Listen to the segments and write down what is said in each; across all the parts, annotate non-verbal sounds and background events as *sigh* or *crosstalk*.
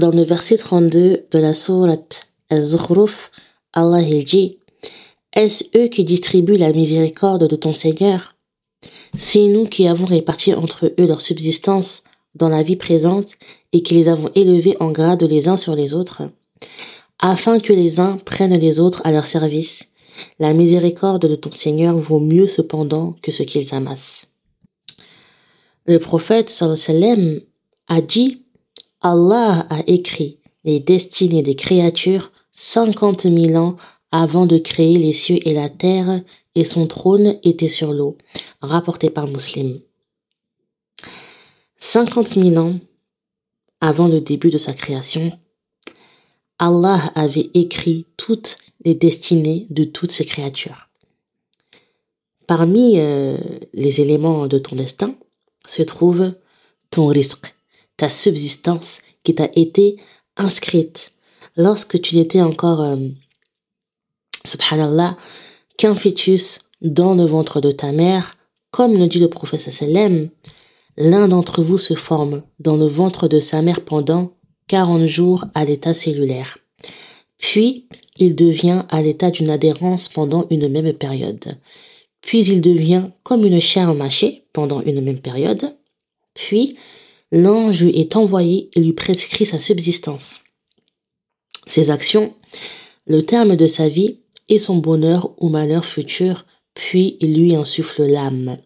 dans le verset 32 de la sourate Az-Zukhruf, Allah il dit Est-ce eux qui distribuent la miséricorde de ton Seigneur? C'est nous qui avons réparti entre eux leur subsistance dans la vie présente et qui les avons élevés en grade les uns sur les autres, afin que les uns prennent les autres à leur service. La miséricorde de ton Seigneur vaut mieux cependant que ce qu'ils amassent. Le prophète a dit Allah a écrit les destinées des créatures cinquante mille ans avant de créer les cieux et la terre et son trône était sur l'eau, rapporté par Muslim. Cinquante mille ans avant le début de sa création, Allah avait écrit toutes les destinées de toutes ces créatures. Parmi euh, les éléments de ton destin se trouve ton risque, ta subsistance qui t'a été inscrite lorsque tu n'étais encore, euh, subhanallah, qu'un fœtus dans le ventre de ta mère, comme le dit le prophète sallam, l'un d'entre vous se forme dans le ventre de sa mère pendant 40 jours à l'état cellulaire. Puis, il devient à l'état d'une adhérence pendant une même période. Puis, il devient comme une chair mâchée pendant une même période. Puis, l'ange lui est envoyé et lui prescrit sa subsistance. Ses actions, le terme de sa vie et son bonheur ou malheur futur, puis il lui insuffle l'âme.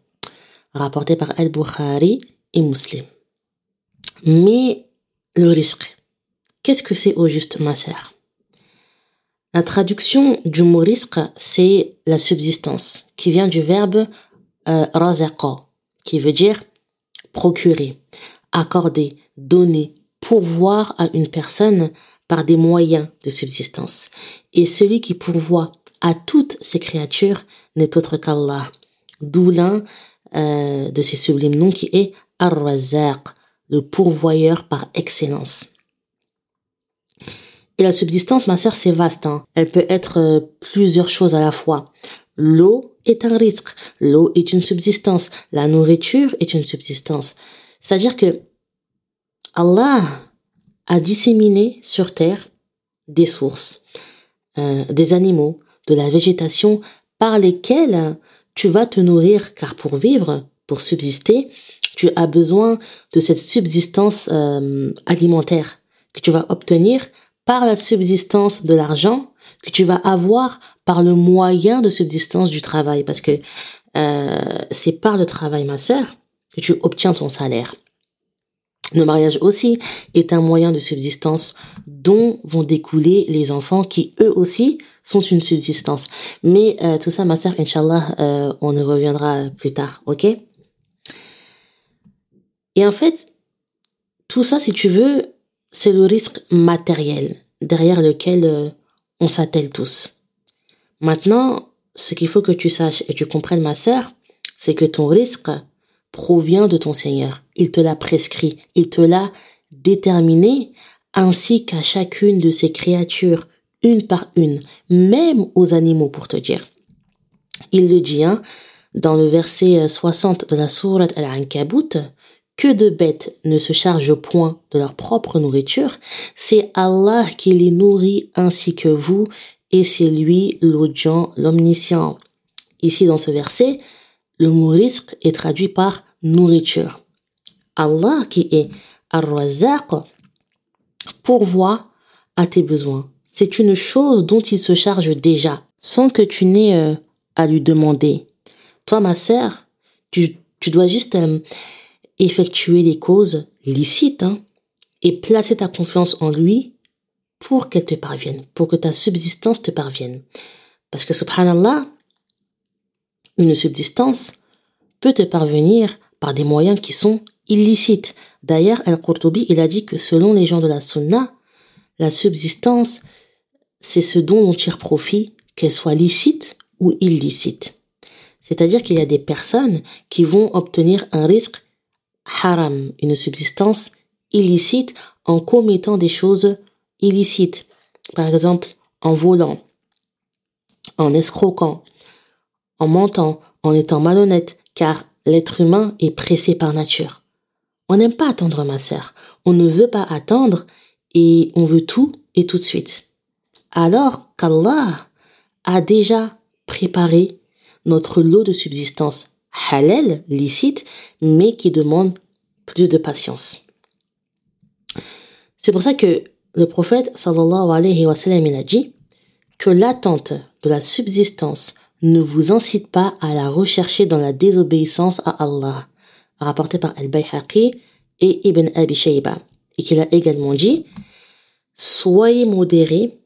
Rapporté par Al-Bukhari et Muslim. Mais le risque, qu'est-ce que c'est au juste, ma sœur? La traduction du mot risque, c'est la subsistance, qui vient du verbe euh, qui veut dire procurer, accorder, donner, pourvoir à une personne par des moyens de subsistance. Et celui qui pourvoit à toutes ces créatures n'est autre qu'Allah. D'où l'un euh, de ces sublimes noms qui est Ar-Razaq, le pourvoyeur par excellence. Et la subsistance, ma sœur, c'est vaste. Hein. Elle peut être euh, plusieurs choses à la fois. L'eau est un risque. L'eau est une subsistance. La nourriture est une subsistance. C'est-à-dire que Allah a disséminé sur terre des sources, euh, des animaux, de la végétation par lesquels tu vas te nourrir, car pour vivre, pour subsister, tu as besoin de cette subsistance euh, alimentaire que tu vas obtenir par la subsistance de l'argent que tu vas avoir par le moyen de subsistance du travail, parce que euh, c'est par le travail, ma sœur, que tu obtiens ton salaire. Le mariage aussi est un moyen de subsistance dont vont découler les enfants qui eux aussi sont une subsistance. Mais euh, tout ça, ma sœur, Inch'Allah, euh, on y reviendra plus tard, ok? Et en fait, tout ça, si tu veux, c'est le risque matériel derrière lequel euh, on s'attelle tous. Maintenant, ce qu'il faut que tu saches et tu comprennes, ma sœur, c'est que ton risque provient de ton Seigneur. Il te l'a prescrit, il te l'a déterminé, ainsi qu'à chacune de ses créatures, une par une, même aux animaux pour te dire. Il le dit, hein, dans le verset 60 de la sourate Al-Ankabut, que de bêtes ne se chargent point de leur propre nourriture, c'est Allah qui les nourrit ainsi que vous, et c'est lui l'audient, l'omniscient. Ici dans ce verset, le mot risque est traduit par nourriture. Allah qui est Ar-Razaq pourvoit à tes besoins. C'est une chose dont il se charge déjà, sans que tu n'aies euh, à lui demander. Toi, ma sœur, tu, dois juste euh, effectuer les causes licites hein, et placer ta confiance en lui pour qu'elle te parvienne, pour que ta subsistance te parvienne. Parce que, subhanallah, une subsistance peut te parvenir par des moyens qui sont illicites. D'ailleurs, Al-Qurtubi, il a dit que selon les gens de la Sunna, la subsistance, c'est ce dont on tire profit, qu'elle soit licite ou illicite. C'est-à-dire qu'il y a des personnes qui vont obtenir un risque haram, une subsistance illicite en commettant des choses illicites. Par exemple, en volant, en escroquant, en mentant, en étant malhonnête, car l'être humain est pressé par nature. On n'aime pas attendre ma sœur. On ne veut pas attendre et on veut tout et tout de suite. Alors qu'Allah a déjà préparé notre lot de subsistance halal, licite, mais qui demande plus de patience. C'est pour ça que le prophète sallallahu alayhi wa sallam il a dit que l'attente de la subsistance ne vous incite pas à la rechercher dans la désobéissance à Allah, rapporté par Al-Bayhaqi et Ibn Abi Shayba, et qu'il a également dit Soyez modérés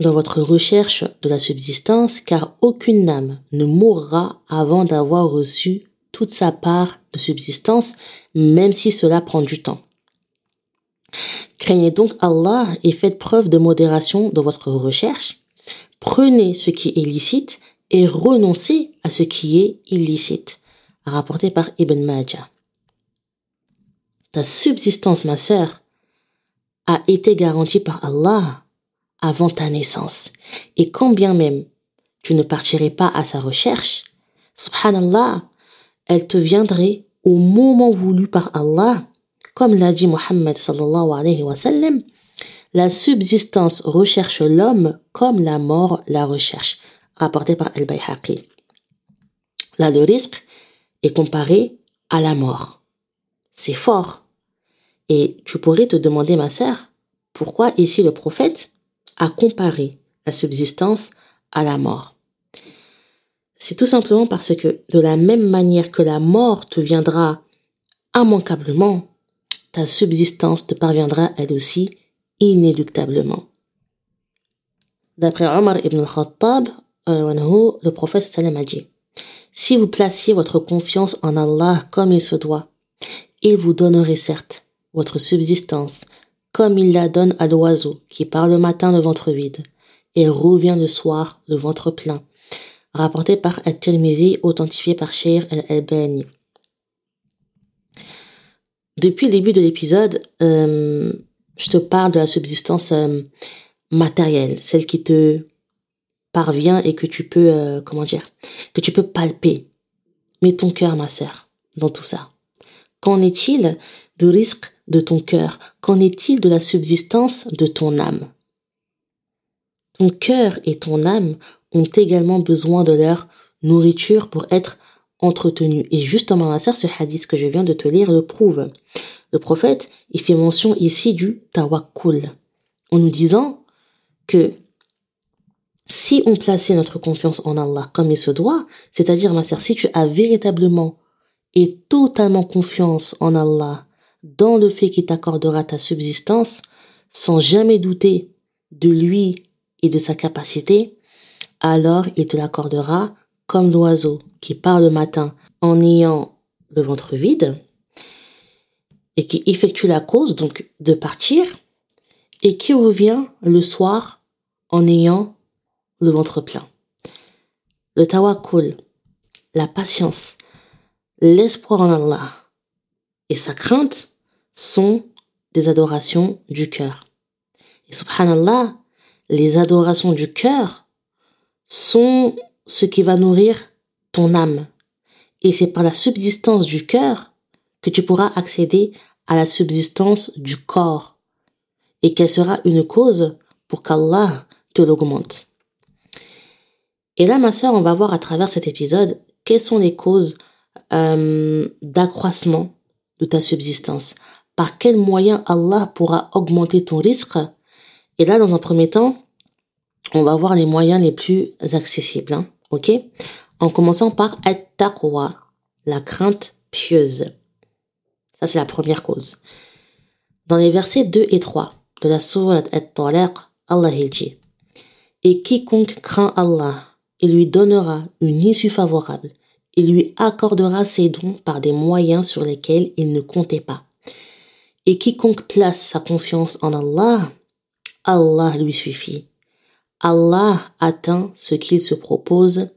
dans votre recherche de la subsistance, car aucune âme ne mourra avant d'avoir reçu toute sa part de subsistance, même si cela prend du temps. Craignez donc Allah et faites preuve de modération dans votre recherche. Prenez ce qui est licite et renoncez à ce qui est illicite. Rapporté par Ibn Majah. Ta subsistance, ma sœur, a été garantie par Allah avant ta naissance. Et quand bien même tu ne partirais pas à sa recherche, subhanallah, elle te viendrait au moment voulu par Allah comme l'a dit Mohammed sallallahu alayhi wa sallam, la subsistance recherche l'homme comme la mort la recherche, rapporté par Al-Bayhaqi. Là, le risque est comparé à la mort. C'est fort. Et tu pourrais te demander, ma sœur, pourquoi ici le prophète a comparé la subsistance à la mort? C'est tout simplement parce que de la même manière que la mort te viendra immanquablement, ta subsistance te parviendra elle aussi inéluctablement. D'après Omar ibn al-Khattab, le prophète sallam a dit Si vous placiez votre confiance en Allah comme il se doit, il vous donnerait certes votre subsistance comme il la donne à l'oiseau qui part le matin le ventre vide et revient le soir le ventre plein. Rapporté par At-Tirmidhi, authentifié par Sheikh al-Albani. Depuis le début de l'épisode, euh, je te parle de la subsistance euh, matérielle, celle qui te parvient et que tu peux, euh, comment dire, que tu peux palper. Mets ton cœur, ma sœur, dans tout ça. Qu'en est-il du risque de ton cœur? Qu'en est-il de la subsistance de ton âme? Ton cœur et ton âme ont également besoin de leur nourriture pour être entretenu. Et justement, ma sœur, ce hadith que je viens de te lire le prouve. Le prophète, il fait mention ici du tawakkul, en nous disant que si on plaçait notre confiance en Allah comme il se doit, c'est-à-dire, ma sœur, si tu as véritablement et totalement confiance en Allah dans le fait qu'il t'accordera ta subsistance, sans jamais douter de lui et de sa capacité, alors il te l'accordera comme l'oiseau qui part le matin en ayant le ventre vide et qui effectue la cause, donc de partir, et qui revient le soir en ayant le ventre plein. Le tawakkul, la patience, l'espoir en Allah et sa crainte sont des adorations du cœur. Et subhanallah, les adorations du cœur sont ce qui va nourrir ton âme. Et c'est par la subsistance du cœur que tu pourras accéder à la subsistance du corps et qu'elle sera une cause pour qu'Allah te l'augmente. Et là, ma sœur, on va voir à travers cet épisode quelles sont les causes euh, d'accroissement de ta subsistance. Par quels moyens Allah pourra augmenter ton risque Et là, dans un premier temps, on va voir les moyens les plus accessibles. Hein. Ok? En commençant par at-taqwa, la crainte pieuse. Ça, c'est la première cause. Dans les versets 2 et 3 de la sourate At-Talaq, Allah dit Et quiconque craint Allah, il lui donnera une issue favorable. Il lui accordera ses dons par des moyens sur lesquels il ne comptait pas. Et quiconque place sa confiance en Allah, Allah lui suffit. Allah atteint ce qu'il se propose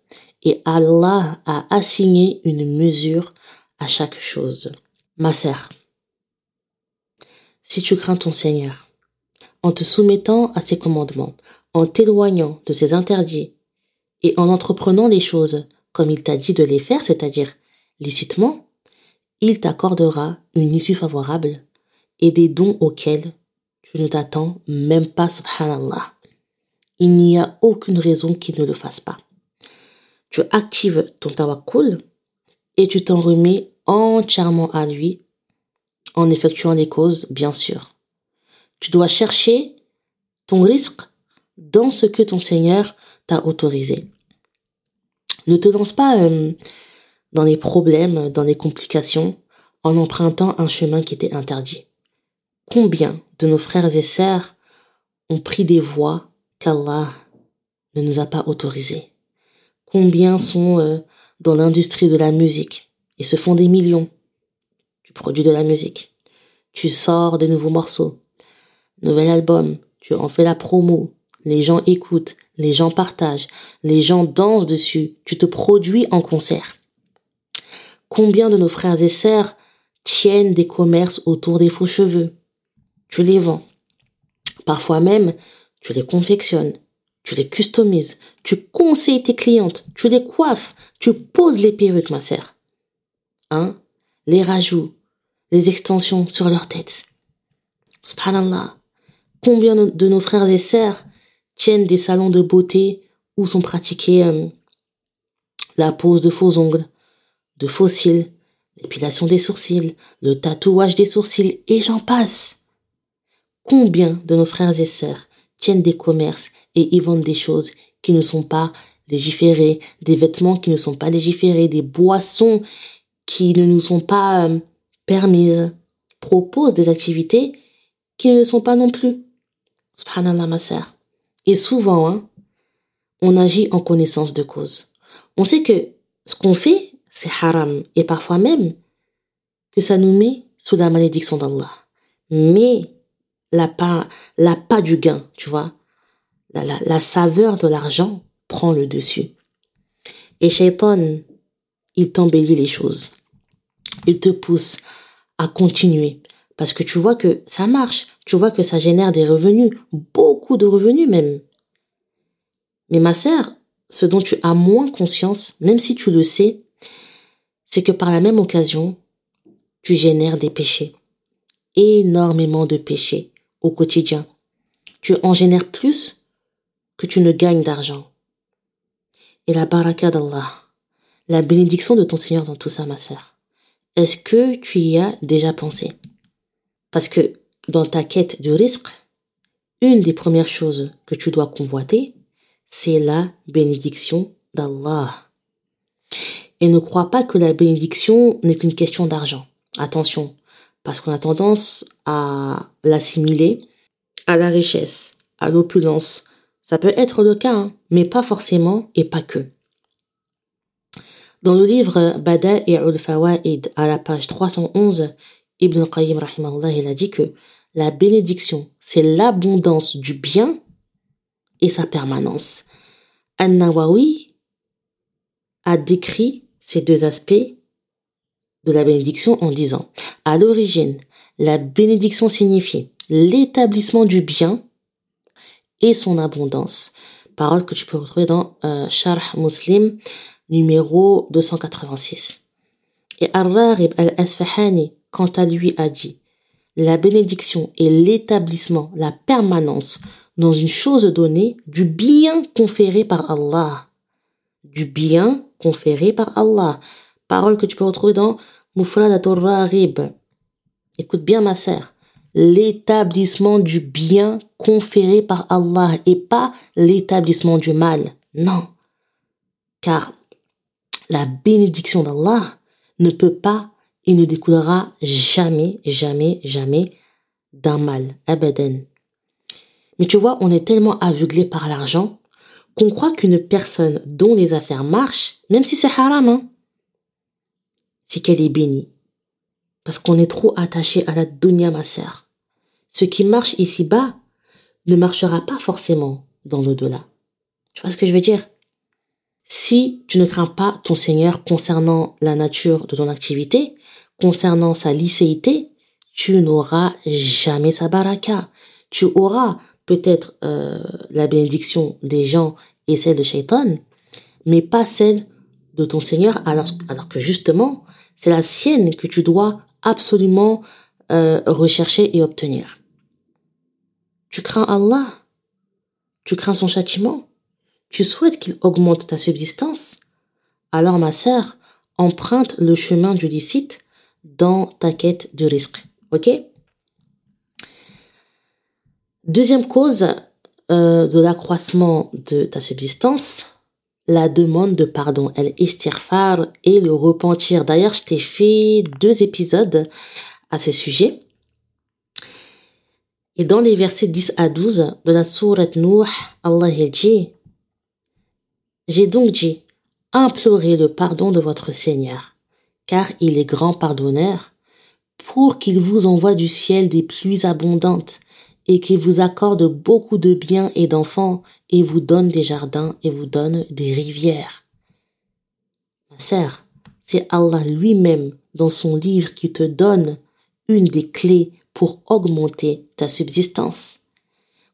et Allah a assigné une mesure à chaque chose. Ma sœur, si tu crains ton Seigneur, en te soumettant à ses commandements, en t'éloignant de ses interdits et en entreprenant les choses comme il t'a dit de les faire, c'est-à-dire licitement, il t'accordera une issue favorable et des dons auxquels tu ne t'attends même pas, subhanallah. Il n'y a aucune raison qu'il ne le fasse pas. Tu actives ton tawakkul et tu t'en remets entièrement à lui en effectuant les causes, bien sûr. Tu dois chercher ton risque dans ce que ton Seigneur t'a autorisé. Ne te lance pas euh, dans les problèmes, dans les complications, en empruntant un chemin qui était interdit. Combien de nos frères et sœurs ont pris des voies qu'Allah ne nous a pas autorisées? Combien sont euh, dans l'industrie de la musique et se font des millions Tu produis de la musique? Tu sors de nouveaux morceaux. Nouvel album. Tu en fais la promo. Les gens écoutent. Les gens partagent. Les gens dansent dessus. Tu te produis en concert. Combien de nos frères et sœurs tiennent des commerces autour des faux cheveux? Tu les vends. Parfois même, tu les confectionnes tu les customises, tu conseilles tes clientes, tu les coiffes, tu poses les perruques, ma sœur. Hein? Les rajouts, les extensions sur leur tête. Subhanallah. Combien de nos frères et sœurs tiennent des salons de beauté où sont pratiqués euh, la pose de faux ongles, de faux cils, l'épilation des sourcils, le tatouage des sourcils, et j'en passe. Combien de nos frères et sœurs tiennent des commerces et ils vendent des choses qui ne sont pas légiférées, des vêtements qui ne sont pas légiférés, des boissons qui ne nous sont pas euh, permises, proposent des activités qui ne sont pas non plus. Subhanallah, ma sœur. Et souvent, hein, on agit en connaissance de cause. On sait que ce qu'on fait, c'est haram. Et parfois même, que ça nous met sous la malédiction d'Allah. Mais la pas, la pas du gain, tu vois la, saveur de l'argent prend le dessus. Et Shaitan, il t'embellit les choses. Il te pousse à continuer. Parce que tu vois que ça marche. Tu vois que ça génère des revenus. Beaucoup de revenus même. Mais ma sœur, ce dont tu as moins conscience, même si tu le sais, c'est que par la même occasion, tu génères des péchés. Énormément de péchés au quotidien. Tu en génères plus que tu ne gagnes d'argent. Et la baraka d'Allah, la bénédiction de ton Seigneur dans tout ça, ma sœur. Est-ce que tu y as déjà pensé? Parce que dans ta quête de risque, une des premières choses que tu dois convoiter, c'est la bénédiction d'Allah. Et ne crois pas que la bénédiction n'est qu'une question d'argent. Attention, parce qu'on a tendance à l'assimiler à la richesse, à l'opulence, ça peut être le cas, hein, mais pas forcément et pas que. Dans le livre Bada et al-Fawaid, à la page 311, Ibn Qayyim il a dit que la bénédiction, c'est l'abondance du bien et sa permanence. An-Nawawi a décrit ces deux aspects de la bénédiction en disant, à l'origine, la bénédiction signifie l'établissement du bien et son abondance. Parole que tu peux retrouver dans euh, Sharh Muslim numéro 286. Et Ar-Rarib al-Asfahani, quant à lui, a dit La bénédiction est l'établissement, la permanence dans une chose donnée du bien conféré par Allah. Du bien conféré par Allah. Parole que tu peux retrouver dans Mufradatul Rarib. Écoute bien ma sœur l'établissement du bien conféré par Allah et pas l'établissement du mal. Non. Car la bénédiction d'Allah ne peut pas et ne découlera jamais, jamais, jamais d'un mal. Mais tu vois, on est tellement aveuglé par l'argent qu'on croit qu'une personne dont les affaires marchent, même si c'est haram, hein, c'est qu'elle est bénie. Parce qu'on est trop attaché à la dunya, ma sœur ce qui marche ici-bas ne marchera pas forcément dans l'au-delà. Tu vois ce que je veux dire? Si tu ne crains pas ton Seigneur concernant la nature de ton activité, concernant sa licéité, tu n'auras jamais sa baraka. Tu auras peut-être euh, la bénédiction des gens et celle de Shaitan, mais pas celle de ton Seigneur, alors, alors que justement, c'est la sienne que tu dois absolument euh, rechercher et obtenir. Tu crains Allah? Tu crains son châtiment? Tu souhaites qu'il augmente ta subsistance? Alors ma sœur, emprunte le chemin du licite dans ta quête de risque. Ok? Deuxième cause euh, de l'accroissement de ta subsistance, la demande de pardon, elle istirfar et le repentir. D'ailleurs, je t'ai fait deux épisodes à ce sujet. Et dans les versets 10 à 12 de la sourate Nuh, Allah dit J'ai donc dit, implorez le pardon de votre Seigneur, car il est grand pardonneur, pour qu'il vous envoie du ciel des pluies abondantes et qu'il vous accorde beaucoup de biens et d'enfants et vous donne des jardins et vous donne des rivières. Ma sœur, c'est Allah lui-même dans son livre qui te donne une des clés pour augmenter ta subsistance.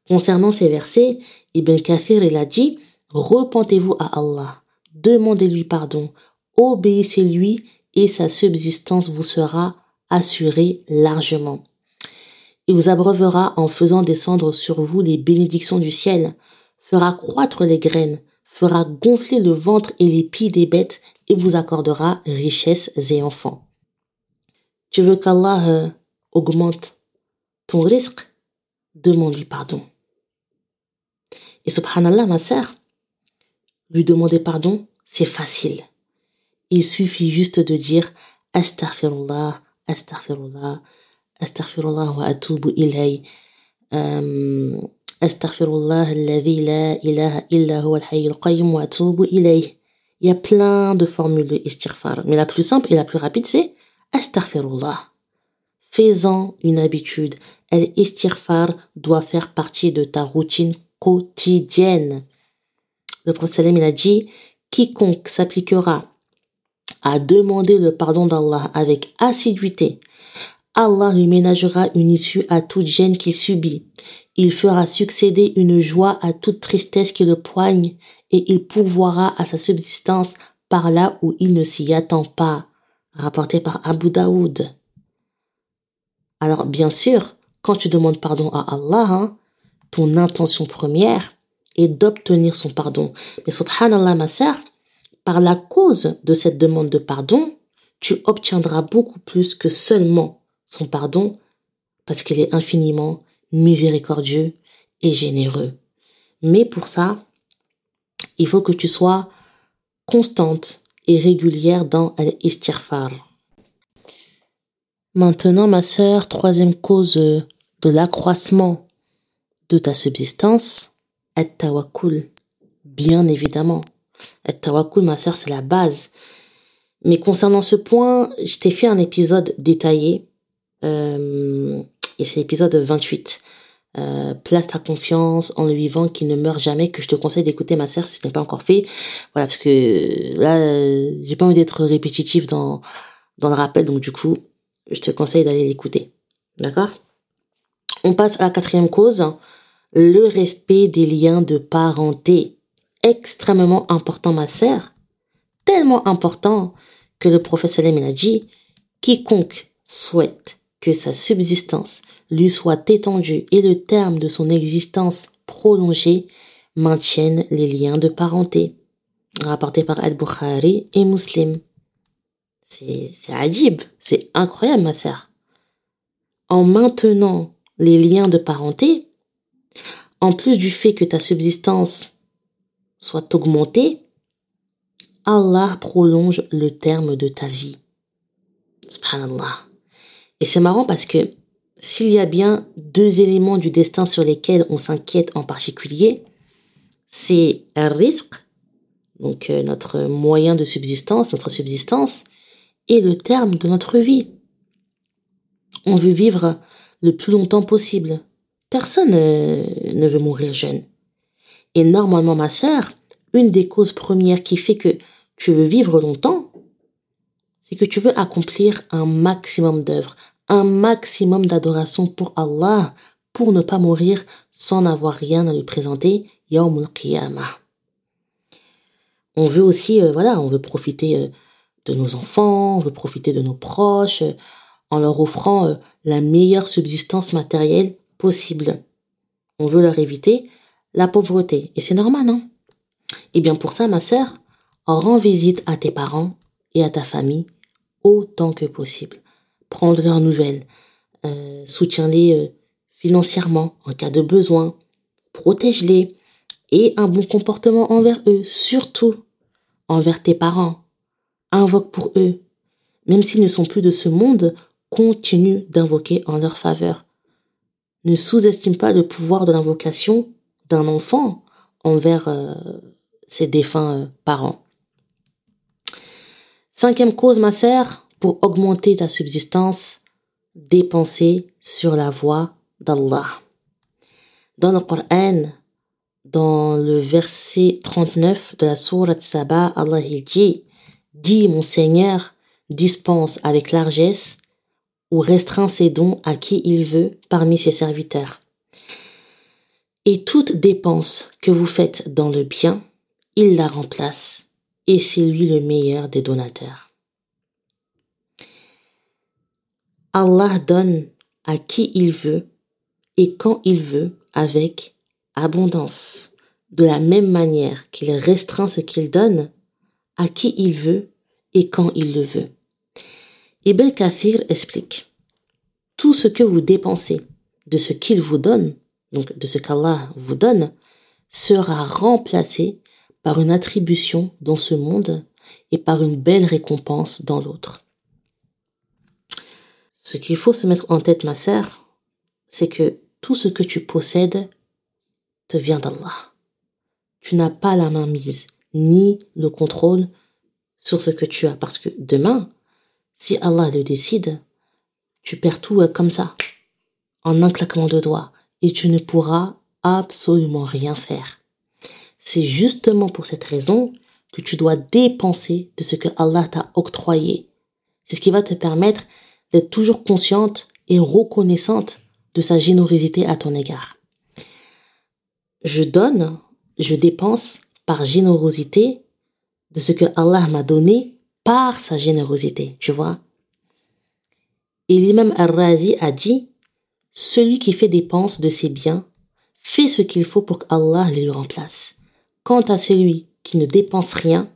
Concernant ces versets, Ibn Kathir il a dit Repentez-vous à Allah, demandez-lui pardon, obéissez-lui et sa subsistance vous sera assurée largement. Il vous abreuvera en faisant descendre sur vous les bénédictions du ciel, fera croître les graines, fera gonfler le ventre et les pieds des bêtes et vous accordera richesses et enfants. Tu veux qu'Allah euh, augmente ton risque? Demande-lui pardon. Et subhanallah, ma sœur, lui demander pardon, c'est facile. Il suffit juste de dire Astaghfirullah, Astaghfirullah, Astaghfirullah wa atubu ilay. Astaghfirullah alladhi la ilaha illa huwa al qayyum wa atubu ilay. Il y a plein de formules de istighfar, mais la plus simple et la plus rapide c'est Astaghfirullah. Fais-en une habitude. El istighfar doit faire partie de ta routine quotidienne. Le prophète il a dit, quiconque s'appliquera à demander le pardon d'Allah avec assiduité, Allah lui ménagera une issue à toute gêne qu'il subit. Il fera succéder une joie à toute tristesse qui le poigne et il pourvoira à sa subsistance par là où il ne s'y attend pas. Rapporté par Abu Daoud. Alors, bien sûr, quand tu demandes pardon à Allah, hein, ton intention première, et d'obtenir son pardon. Mais subhanallah, ma sœur, par la cause de cette demande de pardon, tu obtiendras beaucoup plus que seulement son pardon, parce qu'il est infiniment miséricordieux et généreux. Mais pour ça, il faut que tu sois constante et régulière dans l'istighfar. Maintenant, ma sœur, troisième cause de l'accroissement de ta subsistance, At-tawakkul, bien évidemment. At-tawakkul, ma sœur, c'est la base. Mais concernant ce point, je t'ai fait un épisode détaillé. Euh, et c'est l'épisode 28. Euh, place ta confiance en le vivant qui ne meurt jamais, que je te conseille d'écouter ma sœur si ce n'est pas encore fait. Voilà, parce que là, euh, j'ai pas envie d'être répétitif dans, dans le rappel, donc du coup, je te conseille d'aller l'écouter. D'accord? On passe à la quatrième cause le respect des liens de parenté. Extrêmement important, ma sœur. Tellement important que le Salem a dit, quiconque souhaite que sa subsistance lui soit étendue et le terme de son existence prolongé maintienne les liens de parenté. Rapporté par Al-Bukhari et Muslim. C'est, c'est adib, c'est incroyable, ma sœur. En maintenant les liens de parenté, en plus du fait que ta subsistance soit augmentée, Allah prolonge le terme de ta vie. Subhanallah. Et c'est marrant parce que s'il y a bien deux éléments du destin sur lesquels on s'inquiète en particulier, c'est un risque, donc euh, notre moyen de subsistance, notre subsistance, et le terme de notre vie. On veut vivre le plus longtemps possible, Personne ne veut mourir jeune. Et normalement, ma sœur, une des causes premières qui fait que tu veux vivre longtemps, c'est que tu veux accomplir un maximum d'œuvres, un maximum d'adoration pour Allah, pour ne pas mourir sans n'avoir rien à lui présenter, Yawmul Qiyamah. On veut aussi, euh, voilà, on veut profiter euh, de nos enfants, on veut profiter de nos proches, euh, en leur offrant la meilleure subsistance matérielle on veut leur éviter la pauvreté. Et c'est normal, non Eh bien, pour ça, ma sœur, rends visite à tes parents et à ta famille autant que possible. Prends leurs nouvelles, euh, soutiens-les euh, financièrement en cas de besoin, protège-les et un bon comportement envers eux, surtout envers tes parents. Invoque pour eux. Même s'ils ne sont plus de ce monde, continue d'invoquer en leur faveur. Ne sous-estime pas le pouvoir de l'invocation d'un enfant envers euh, ses défunts parents. Cinquième cause, ma sœur, pour augmenter ta subsistance, dépenser sur la voie d'Allah. Dans le Coran, dans le verset 39 de la sourate Saba, Allah il dit, dit mon Seigneur, dispense avec largesse restreint ses dons à qui il veut parmi ses serviteurs. Et toute dépense que vous faites dans le bien, il la remplace, et c'est lui le meilleur des donateurs. Allah donne à qui il veut et quand il veut avec abondance, de la même manière qu'il restreint ce qu'il donne à qui il veut et quand il le veut. Ibn Kathir explique Tout ce que vous dépensez de ce qu'il vous donne, donc de ce qu'Allah vous donne, sera remplacé par une attribution dans ce monde et par une belle récompense dans l'autre. Ce qu'il faut se mettre en tête, ma sœur, c'est que tout ce que tu possèdes te vient d'Allah. Tu n'as pas la main mise, ni le contrôle sur ce que tu as. Parce que demain, si Allah le décide, tu perds tout euh, comme ça, en un claquement de doigts, et tu ne pourras absolument rien faire. C'est justement pour cette raison que tu dois dépenser de ce que Allah t'a octroyé. C'est ce qui va te permettre d'être toujours consciente et reconnaissante de sa générosité à ton égard. Je donne, je dépense par générosité de ce que Allah m'a donné par sa générosité, tu vois. Et l'imam Al-Razi a dit, celui qui fait dépense de ses biens fait ce qu'il faut pour qu'Allah les remplace. Quant à celui qui ne dépense rien,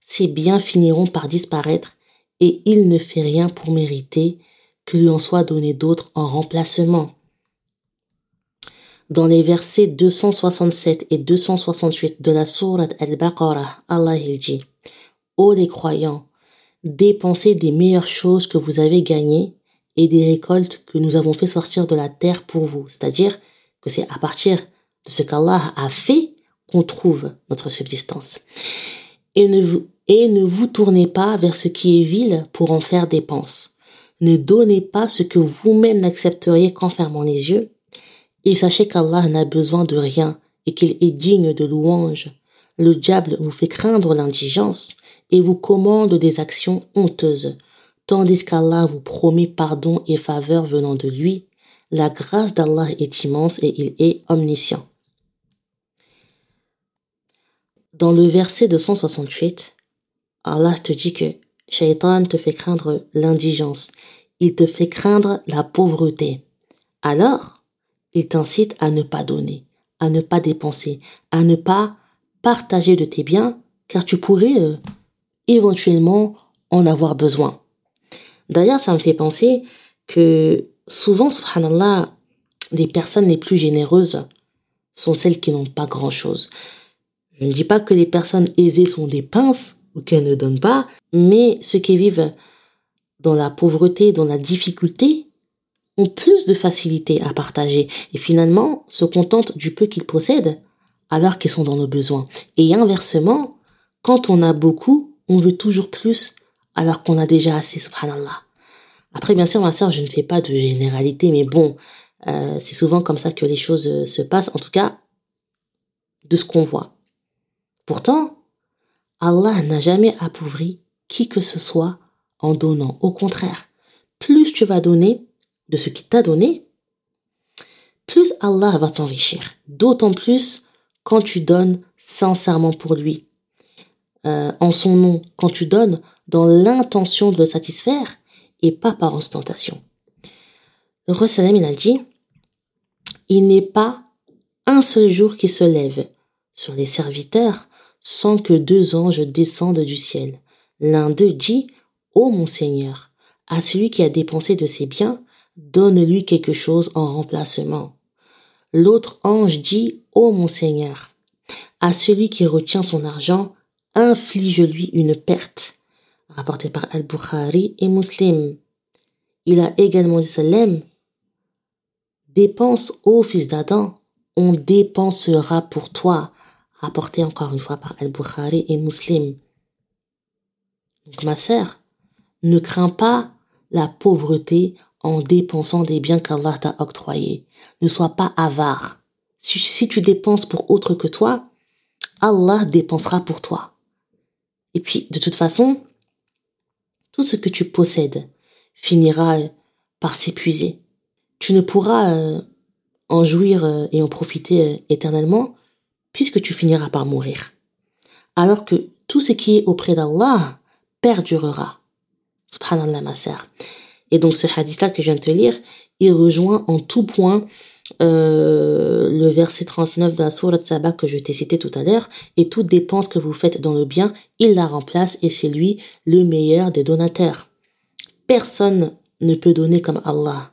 ses biens finiront par disparaître et il ne fait rien pour mériter que lui en soit donné d'autres en remplacement. Dans les versets 267 et 268 de la sourate Al-Baqarah, Allah il dit Ô les croyants, dépensez des meilleures choses que vous avez gagnées et des récoltes que nous avons fait sortir de la terre pour vous. C'est-à-dire que c'est à partir de ce qu'Allah a fait qu'on trouve notre subsistance. Et ne, vous, et ne vous tournez pas vers ce qui est vil pour en faire dépense. Ne donnez pas ce que vous-même n'accepteriez qu'en fermant les yeux. Et sachez qu'Allah n'a besoin de rien et qu'il est digne de louange. Le diable vous fait craindre l'indigence et vous commande des actions honteuses, tandis qu'Allah vous promet pardon et faveur venant de lui. La grâce d'Allah est immense et il est omniscient. Dans le verset 268, Allah te dit que Shaitan te fait craindre l'indigence, il te fait craindre la pauvreté. Alors, il t'incite à ne pas donner, à ne pas dépenser, à ne pas partager de tes biens, car tu pourrais euh, éventuellement en avoir besoin. D'ailleurs, ça me fait penser que souvent, subhanallah, les personnes les plus généreuses sont celles qui n'ont pas grand-chose. Je ne dis pas que les personnes aisées sont des pinces ou qu'elles ne donnent pas, mais ceux qui vivent dans la pauvreté, dans la difficulté, ont plus de facilité à partager et finalement se contentent du peu qu'ils possèdent alors qu'ils sont dans nos besoins. Et inversement, quand on a beaucoup, on veut toujours plus alors qu'on a déjà assez, subhanallah. Après, bien sûr, ma soeur, je ne fais pas de généralité, mais bon, euh, c'est souvent comme ça que les choses euh, se passent, en tout cas, de ce qu'on voit. Pourtant, Allah n'a jamais appauvri qui que ce soit en donnant. Au contraire, plus tu vas donner de ce qu'il t'a donné, plus Allah va t'enrichir. D'autant plus quand tu donnes sincèrement pour lui. Euh, en son nom, quand tu donnes dans l'intention de le satisfaire et pas par ostentation. Le roi il a dit, il n'est pas un seul jour qui se lève sur les serviteurs sans que deux anges descendent du ciel. L'un d'eux dit, Ô mon Seigneur, à celui qui a dépensé de ses biens, donne-lui quelque chose en remplacement. L'autre ange dit, Ô mon Seigneur, à celui qui retient son argent, inflige-lui une perte. Rapporté par Al-Bukhari et Muslim. Il a également dit Salem, dépense, ô fils d'Adam, on dépensera pour toi. Rapporté encore une fois par Al-Bukhari et Muslim. Donc ma sœur, ne crains pas la pauvreté en dépensant des biens qu'Allah t'a octroyés. Ne sois pas avare. Si, tu dépenses pour autre que toi, Allah dépensera pour toi. Et puis, de toute façon, tout ce que tu possèdes finira euh, par s'épuiser. Tu ne pourras euh, en jouir euh, et en profiter éternellement puisque tu finiras par mourir. Alors que tout ce qui est auprès d'Allah perdurera. Subhanallah, ma sœur. Et donc ce hadith-là que je viens de te lire, il rejoint en tout point euh, le verset 39 de la sourate Saba que je t'ai cité tout à l'heure, et toute dépense que vous faites dans le bien, il la remplace et c'est lui le meilleur des donateurs. Personne ne peut donner comme Allah.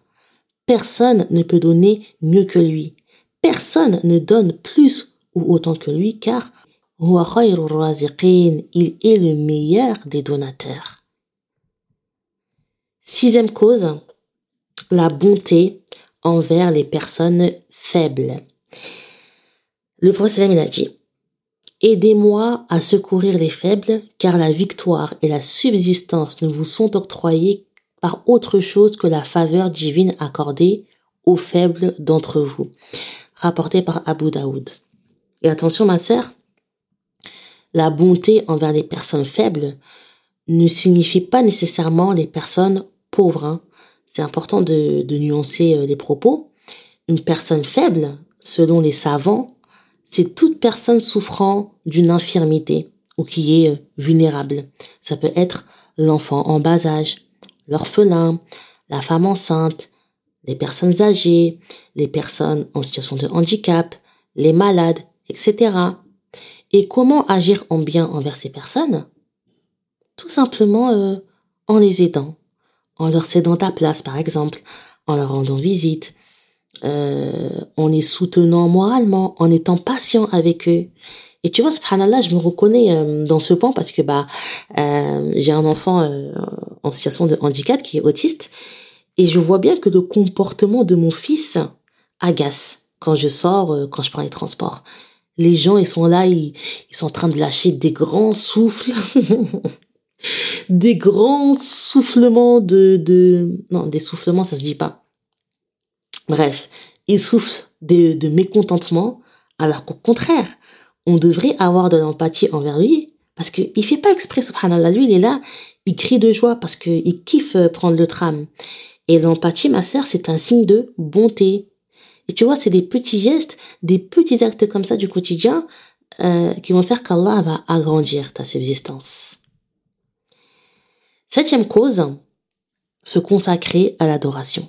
Personne ne peut donner mieux que lui. Personne ne donne plus ou autant que lui car il est le meilleur des donateurs. Sixième cause, la bonté envers les personnes faibles. Le prophète il a dit, Aidez-moi à secourir les faibles, car la victoire et la subsistance ne vous sont octroyées par autre chose que la faveur divine accordée aux faibles d'entre vous. Rapporté par Abu Daoud. Et attention ma sœur, la bonté envers les personnes faibles ne signifie pas nécessairement les personnes pauvre. Hein. C'est important de, nuancer euh, les propos. Une personne faible, selon les savants, c'est toute personne souffrant d'une infirmité ou qui est euh, vulnérable. Ça peut être l'enfant en bas âge, l'orphelin, la femme enceinte, les personnes âgées, les personnes en situation de handicap, les malades, etc. Et comment agir en bien envers ces personnes? Tout simplement euh, en les aidant, en leur cédant ta place, par exemple, en leur rendant visite, euh, en les soutenant moralement, en étant patient avec eux. Et tu vois, subhanallah, je me reconnais euh, dans ce point parce que bah euh, j'ai un enfant en situation de handicap qui est autiste et je vois bien que le comportement de mon fils agace quand je sors, quand je prends les transports. Les gens, ils sont là, ils sont en train de lâcher des grands souffles. *laughs* des grands soufflements de, de, non, des soufflements, ça se dit pas. Bref, il souffle de, de mécontentement, alors qu'au contraire, on devrait avoir de l'empathie envers lui, parce qu'il fait pas exprès, subhanallah, lui, il est là, il crie de joie parce qu'il kiffe euh, prendre le tram. Et l'empathie, ma sœur, c'est un signe de bonté. Et tu vois, c'est des petits gestes, des petits actes comme ça du quotidien euh, qui vont faire qu'Allah va agrandir ta subsistance. Septième cause, se consacrer à l'adoration.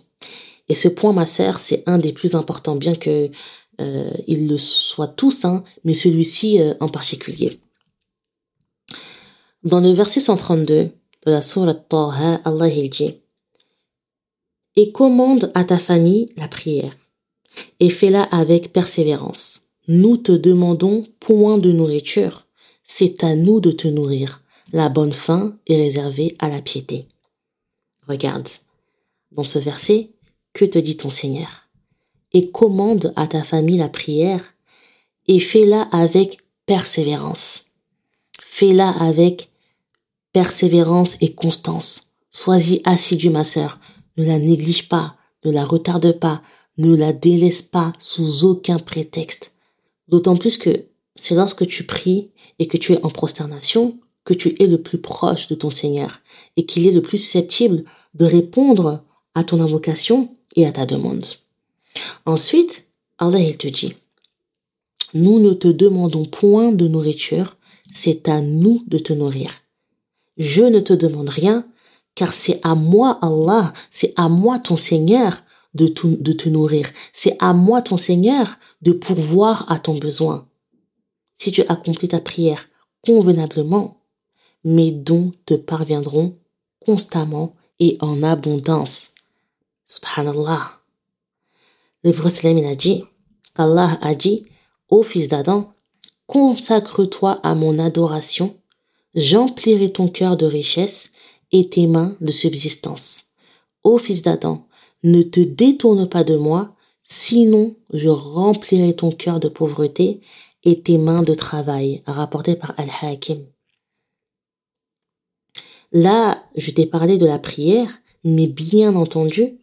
Et ce point, ma sœur, c'est un des plus importants, bien que euh, le soit tous, hein, mais celui-ci euh, en particulier. Dans le verset 132 de la sourate Taha, Allah il dit Et commande à ta famille la prière, et fais-la avec persévérance. Nous te demandons point de nourriture, c'est à nous de te nourrir. La bonne fin est réservée à la piété. Regarde, dans ce verset, que te dit ton Seigneur? Et commande à ta famille la prière et fais-la avec persévérance. Fais-la avec persévérance et constance. Sois-y assidu, ma sœur. Ne la néglige pas, ne la retarde pas, ne la délaisse pas sous aucun prétexte. D'autant plus que c'est lorsque tu pries et que tu es en prosternation que tu es le plus proche de ton Seigneur et qu'il est le plus susceptible de répondre à ton invocation et à ta demande. Ensuite, Allah il te dit, nous ne te demandons point de nourriture, c'est à nous de te nourrir. Je ne te demande rien, car c'est à moi Allah, c'est à moi ton Seigneur de, de te nourrir. C'est à moi, ton Seigneur, de pourvoir à ton besoin. Si tu accomplis ta prière convenablement, mes dons te parviendront constamment et en abondance. Subhanallah. Le prophète a dit, Allah a dit, ô fils d'Adam, consacre-toi à mon adoration, j'emplirai ton cœur de richesse et tes mains de subsistance. Ô fils d'Adam, ne te détourne pas de moi, sinon je remplirai ton cœur de pauvreté et tes mains de travail, rapporté par Al-Hakim. Là, je t'ai parlé de la prière, mais bien entendu,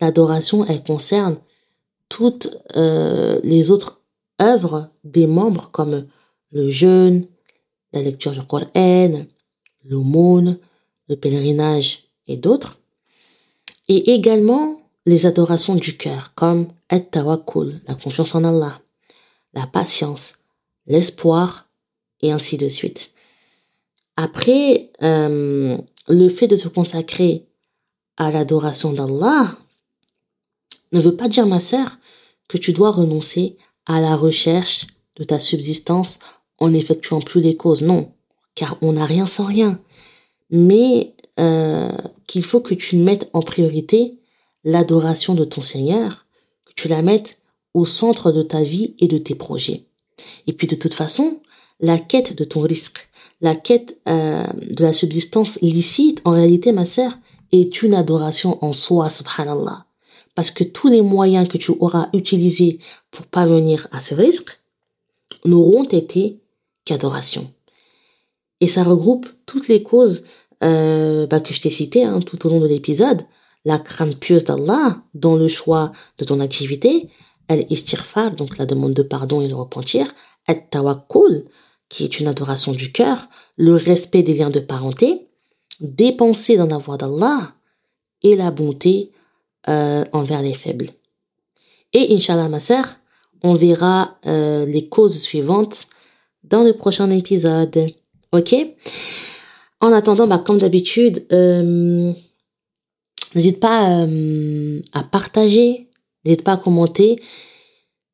l'adoration, elle concerne toutes euh, les autres œuvres des membres comme le jeûne, la lecture du Coran, l'aumône, le pèlerinage et d'autres. Et également les adorations du cœur comme at-tawakkul, la confiance en Allah, la patience, l'espoir et ainsi de suite. Après, euh, le fait de se consacrer à l'adoration d'Allah ne veut pas dire, ma sœur, que tu dois renoncer à la recherche de ta subsistance en n'effectuant plus les causes. Non, car on n'a rien sans rien. Mais euh, qu'il faut que tu mettes en priorité l'adoration de ton Seigneur, que tu la mettes au centre de ta vie et de tes projets. Et puis de toute façon, la quête de ton risque, la quête euh, de la subsistance licite, en réalité, ma sœur, est une adoration en soi, subhanallah. Parce que tous les moyens que tu auras utilisés pour parvenir à ce risque n'auront été qu'adoration. Et ça regroupe toutes les causes euh, bah, que je t'ai citées hein, tout au long de l'épisode. La crainte pieuse d'Allah dans le choix de ton activité, elle istirfar, donc la demande de pardon et le repentir, et tawakkul, qui est une adoration du cœur, le respect des liens de parenté, dépenser dans la voie d'Allah et la bonté euh, envers les faibles. Et Inch'Allah, ma sœur, on verra euh, les causes suivantes dans le prochain épisode. Ok? En attendant, bah, comme d'habitude, euh, n'hésite pas à partager, n'hésite pas à commenter,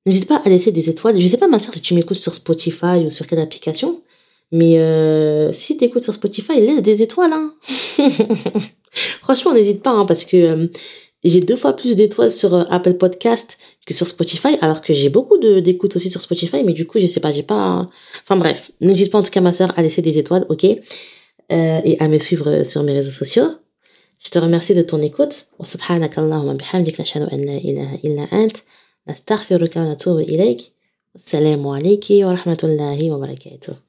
N'hésite pas à laisser des étoiles. Je sais pas, ma soeur, si tu m'écoutes sur Spotify ou sur quelle application, mais euh, si tu écoutes sur Spotify, laisse des étoiles. Hein. *laughs* Franchement, n'hésite pas, hein, parce que euh, j'ai deux fois plus d'étoiles sur euh, Apple Podcast que sur Spotify, alors que j'ai beaucoup d'écoutes aussi sur Spotify, mais du coup, je sais pas, j'ai pas... Enfin bref, n'hésite pas en tout cas, ma soeur, à laisser des étoiles, ok? Et à me suivre sur mes réseaux sociaux. Je te remercie de ton écoute. نستغفرك ونتوب إليك. السلام عليك ورحمة الله وبركاته.